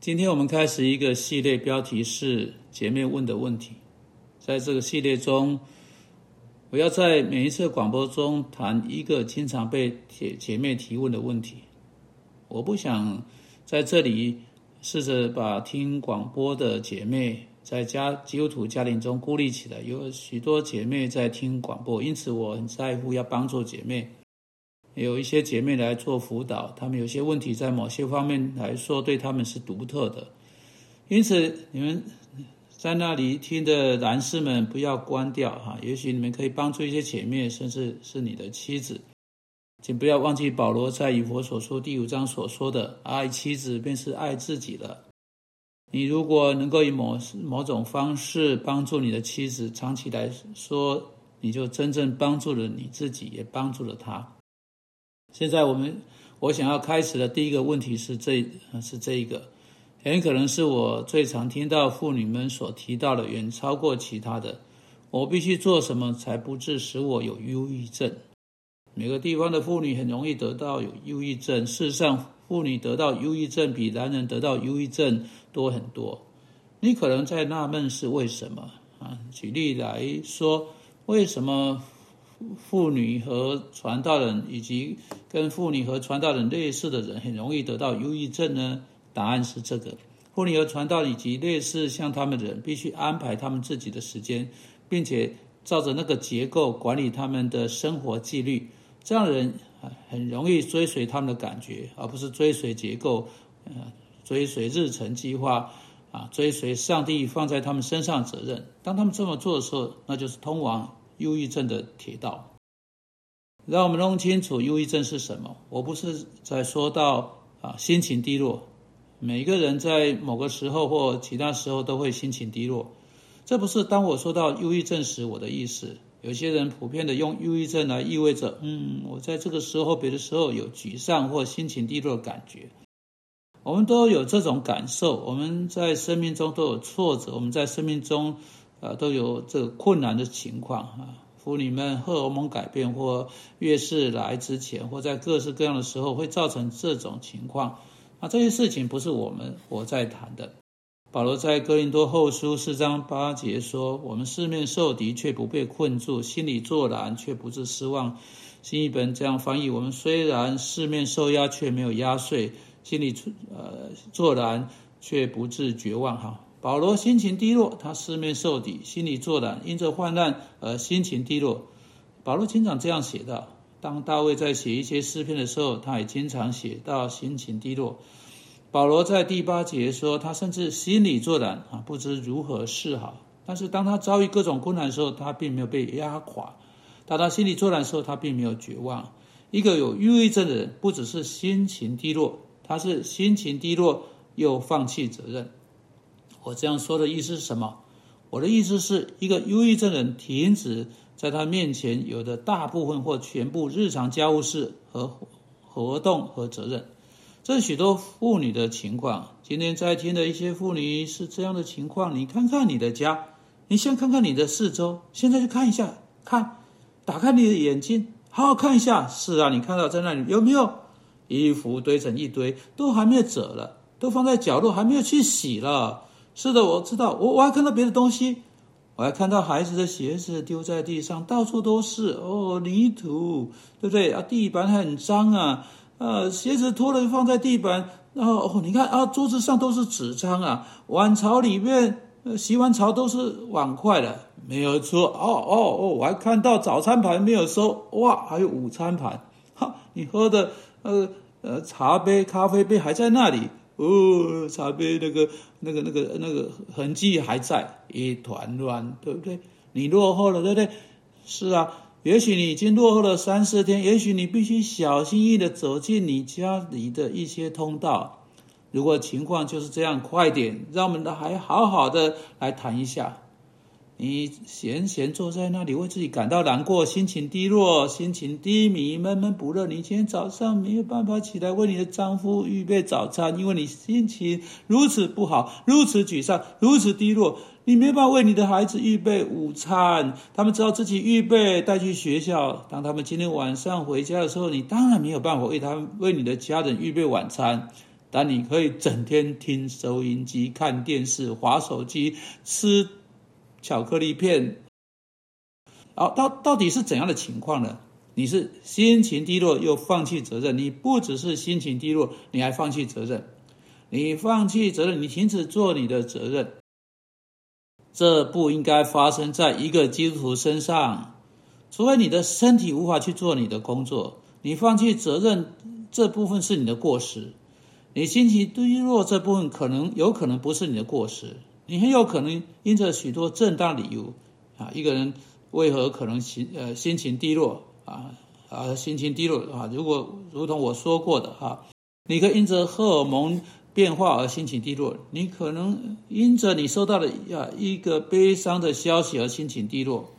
今天我们开始一个系列，标题是“姐妹问的问题”。在这个系列中，我要在每一次广播中谈一个经常被姐姐妹提问的问题。我不想在这里试着把听广播的姐妹在家基督徒家庭中孤立起来。有许多姐妹在听广播，因此我很在乎要帮助姐妹。有一些姐妹来做辅导，她们有些问题在某些方面来说对她们是独特的，因此你们在那里听的男士们不要关掉哈，也许你们可以帮助一些姐妹，甚至是你的妻子，请不要忘记保罗在以佛所说第五章所说的：“爱妻子便是爱自己了。”你如果能够以某某种方式帮助你的妻子，长期来说，你就真正帮助了你自己，也帮助了她。现在我们，我想要开始的第一个问题是这，是这一个，很可能是我最常听到妇女们所提到的，远超过其他的。我必须做什么才不致使我有忧郁症？每个地方的妇女很容易得到有忧郁症。事实上，妇女得到忧郁症比男人得到忧郁症多很多。你可能在纳闷是为什么啊？举例来说，为什么？妇女和传道人，以及跟妇女和传道人类似的人，很容易得到忧郁症呢？答案是这个：妇女和传道以及类似像他们的人，必须安排他们自己的时间，并且照着那个结构管理他们的生活纪律。这样的人很容易追随他们的感觉，而不是追随结构，呃，追随日程计划，啊，追随上帝放在他们身上的责任。当他们这么做的时候，那就是通往。忧郁症的铁道，让我们弄清楚忧郁症是什么。我不是在说到啊心情低落，每个人在某个时候或其他时候都会心情低落。这不是当我说到忧郁症时我的意思。有些人普遍的用忧郁症来意味着，嗯，我在这个时候、别的时候有沮丧或心情低落的感觉。我们都有这种感受，我们在生命中都有挫折，我们在生命中。啊，都有这个困难的情况啊。妇女们荷尔蒙改变或月事来之前，或在各式各样的时候，会造成这种情况。啊，这些事情不是我们我在谈的。保罗在哥林多后书四章八节说：“我们四面受敌，却不被困住；心里作难，却不致失望。”新一本这样翻译：“我们虽然四面受压，却没有压碎；心里呃作难，却不致绝望。”哈。保罗心情低落，他四面受敌，心里作难，因着患难而心情低落。保罗经常这样写道：当大卫在写一些诗篇的时候，他也经常写到心情低落。保罗在第八节说，他甚至心里作难啊，不知如何是好。但是当他遭遇各种困难的时候，他并没有被压垮；当他心里作难的时候，他并没有绝望。一个有抑郁症的人，不只是心情低落，他是心情低落又放弃责任。我这样说的意思是什么？我的意思是一个忧郁症人停止在他面前有的大部分或全部日常家务事和活动和责任。这是许多妇女的情况。今天在听的一些妇女是这样的情况。你看看你的家，你先看看你的四周，现在去看一下，看，打开你的眼睛，好好看一下。是啊，你看到在那里有没有衣服堆成一堆，都还没有折了，都放在角落，还没有去洗了。是的，我知道，我我还看到别的东西，我还看到孩子的鞋子丢在地上，到处都是哦，泥土，对不对啊？地板很脏啊，呃，鞋子脱了放在地板，然后哦，你看啊，桌子上都是纸张啊，碗槽里面，洗完槽都是碗筷了，没有错，哦哦哦，我还看到早餐盘没有收，哇，还有午餐盘，哈，你喝的呃呃茶杯、咖啡杯还在那里。哦，茶杯那个、那个、那个、那个痕迹还在，一团乱，对不对？你落后了，对不对？是啊，也许你已经落后了三四天，也许你必须小心翼翼的走进你家里的一些通道。如果情况就是这样，快点，让我们的还好好的来谈一下。你闲闲坐在那里，为自己感到难过，心情低落，心情低迷，闷闷不乐。你今天早上没有办法起来为你的丈夫预备早餐，因为你心情如此不好，如此沮丧，如此低落。你没办法为你的孩子预备午餐，他们只好自己预备带去学校。当他们今天晚上回家的时候，你当然没有办法为他们为你的家人预备晚餐。但你可以整天听收音机、看电视、划手机、吃巧克力片。好，到到底是怎样的情况呢？你是心情低落又放弃责任，你不只是心情低落，你还放弃责任。你放弃责任，你停止做你的责任，这不应该发生在一个基督徒身上。除非你的身体无法去做你的工作，你放弃责任这部分是你的过失。你心情低落这部分可能有可能不是你的过失，你很有可能因着许多正当理由啊，一个人为何可能心呃心情低落啊啊心情低落啊？如果如同我说过的哈，你可以因着荷尔蒙变化而心情低落，你可能因着你收到了啊一个悲伤的消息而心情低落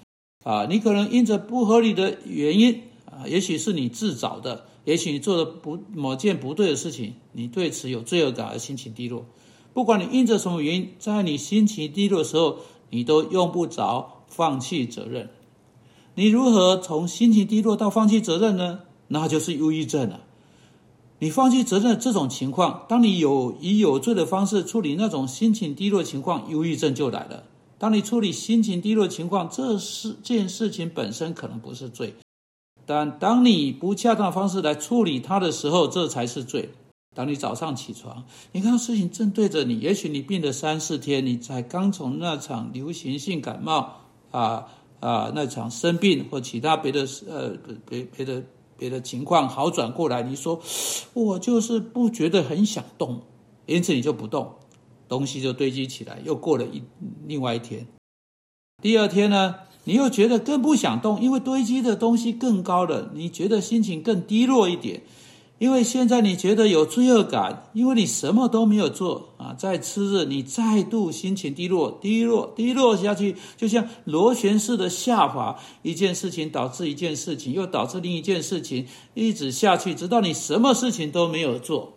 啊，你可能因着不合理的原因啊，也许是你自找的。也许你做的不某件不对的事情，你对此有罪恶感而心情低落。不管你因着什么原因，在你心情低落的时候，你都用不着放弃责任。你如何从心情低落到放弃责任呢？那就是忧郁症了。你放弃责任这种情况，当你有以有罪的方式处理那种心情低落情况，忧郁症就来了。当你处理心情低落情况，这是件事情本身可能不是罪。但当你不恰当的方式来处理它的时候，这才是罪。当你早上起床，你看到事情正对着你，也许你病了三四天，你才刚从那场流行性感冒啊啊那场生病或其他别的呃别别的别的情况好转过来，你说我就是不觉得很想动，因此你就不动，东西就堆积起来，又过了一另外一天，第二天呢？你又觉得更不想动，因为堆积的东西更高了。你觉得心情更低落一点，因为现在你觉得有罪恶感，因为你什么都没有做啊。在次日，你再度心情低落，低落，低落下去，就像螺旋式的下滑，一件事情导致一件事情，又导致另一件事情，一直下去，直到你什么事情都没有做。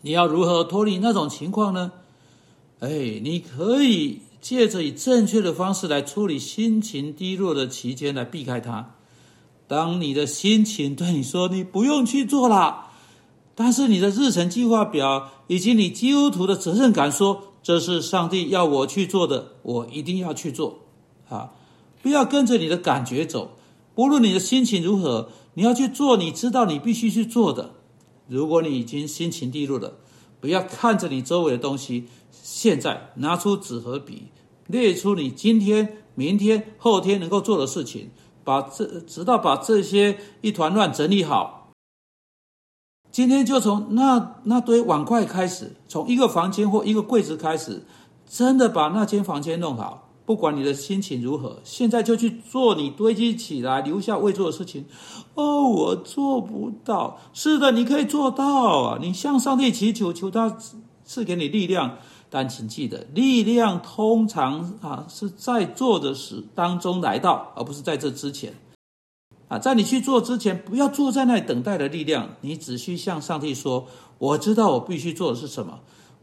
你要如何脱离那种情况呢？哎，你可以。借着以正确的方式来处理心情低落的期间来避开它。当你的心情对你说你不用去做了，但是你的日程计划表以及你基督徒的责任感说这是上帝要我去做的，我一定要去做。啊，不要跟着你的感觉走，不论你的心情如何，你要去做你知道你必须去做的。如果你已经心情低落了，不要看着你周围的东西。现在拿出纸和笔，列出你今天、明天、后天能够做的事情，把这直到把这些一团乱整理好。今天就从那那堆碗筷开始，从一个房间或一个柜子开始，真的把那间房间弄好。不管你的心情如何，现在就去做你堆积起来留下未做的事情。哦，我做不到。是的，你可以做到啊！你向上帝祈求，求他赐给你力量。但请记得，力量通常啊是在做的时当中来到，而不是在这之前。啊，在你去做之前，不要坐在那里等待的力量。你只需向上帝说：“我知道我必须做的是什么。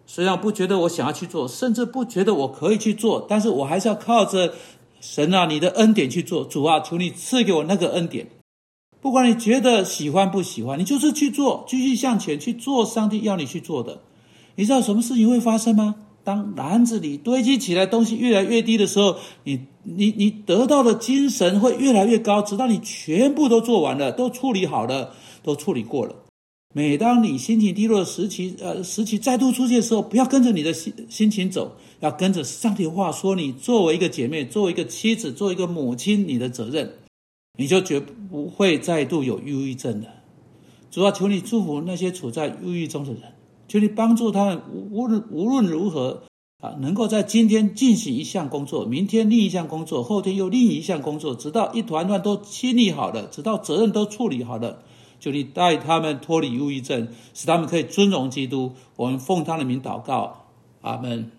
虽然不觉得我想要去做，甚至不觉得我可以去做，但是我还是要靠着神啊，你的恩典去做。主啊，求你赐给我那个恩典。不管你觉得喜欢不喜欢，你就是去做，继续向前去做上帝要你去做的。”你知道什么事情会发生吗？当篮子里堆积起来东西越来越低的时候，你你你得到的精神会越来越高，直到你全部都做完了，都处理好了，都处理过了。每当你心情低落的时期，呃，时期再度出现的时候，不要跟着你的心心情走，要跟着上帝话说。你作为一个姐妹，作为一个妻子，作为一个母亲，你的责任，你就绝不会再度有忧郁症的。主要求你祝福那些处在忧郁中的人。就你帮助他们，无论无论如何啊，能够在今天进行一项工作，明天另一项工作，后天又另一项工作，直到一团乱都清理好了，直到责任都处理好了。就你带他们脱离忧郁症，使他们可以尊荣基督。我们奉他的名祷告，阿门。